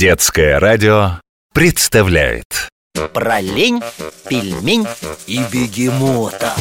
Детское радио представляет. Про лень, пельмень и бегемота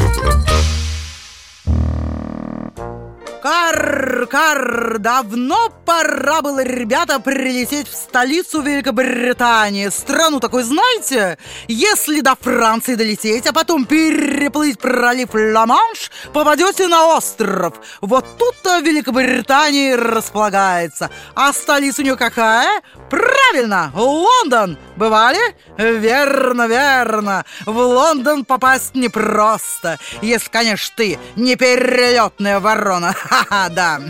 Кар, кар, давно пора было, ребята, прилететь в столицу Великобритании. Страну такой знаете? Если до Франции долететь, а потом переплыть пролив Ла-Манш, попадете на остров. Вот тут-то Великобритания располагается. А столица у нее какая? Правильно, Лондон. Бывали? Верно, верно. В Лондон попасть непросто, если, конечно, ты не перелетная ворона. Ха-ха, да.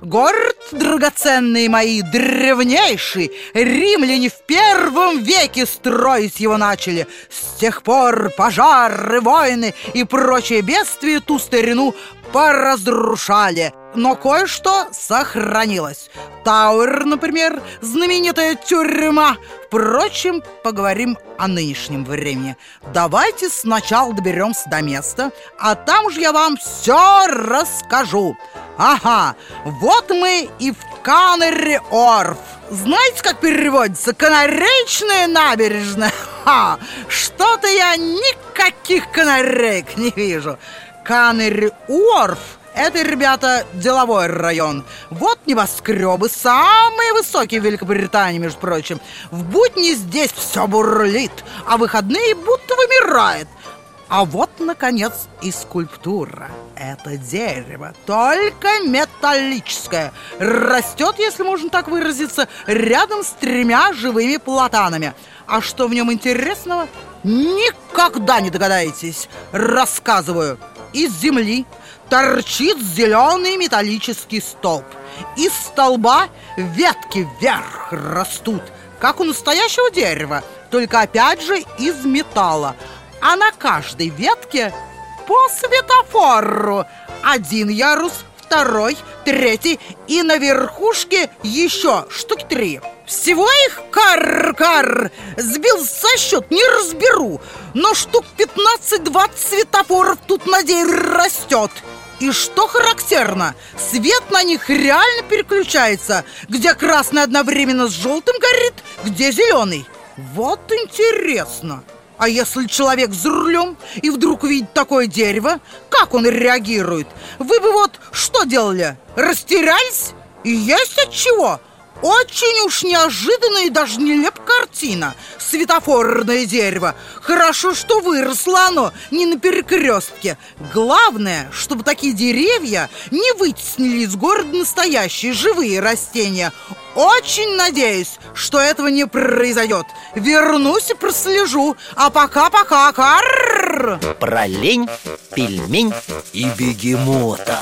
Город драгоценный мои, древнейший. Римляне в первом веке строить его начали. С тех пор пожары, войны и прочие бедствия ту старину поразрушали. Но кое-что сохранилось. Тауэр, например, знаменитая тюрьма. Впрочем, поговорим о нынешнем времени. Давайте сначала доберемся до места, а там же я вам все расскажу. Ага, вот мы и в Канари-Орф. Знаете, как переводится? Канаречная набережная. Ха, что-то я никаких канарейк не вижу. Канари-Орф это, ребята, деловой район. Вот небоскребы, самые высокие в Великобритании, между прочим. В будни здесь все бурлит, а выходные будто вымирает. А вот, наконец, и скульптура. Это дерево, только металлическое. Растет, если можно так выразиться, рядом с тремя живыми платанами. А что в нем интересного? Никогда не догадаетесь. Рассказываю. Из земли торчит зеленый металлический столб. Из столба ветки вверх растут, как у настоящего дерева, только опять же из металла. А на каждой ветке по светофору один ярус, второй, третий и на верхушке еще штуки три. Всего их кар-кар Сбил со счет, не разберу Но штук 15-20 светофоров тут, надеюсь, растет и что характерно, свет на них реально переключается Где красный одновременно с желтым горит, где зеленый Вот интересно а если человек за рулем и вдруг увидит такое дерево, как он реагирует? Вы бы вот что делали? Растерялись? И есть от чего? Очень уж неожиданная и даже нелепая картина. Светофорное дерево. Хорошо, что выросло оно не на перекрестке. Главное, чтобы такие деревья не вытеснили из города настоящие живые растения. Очень надеюсь, что этого не произойдет. Вернусь и прослежу. А пока-пока, карр! Про лень, пельмень и бегемота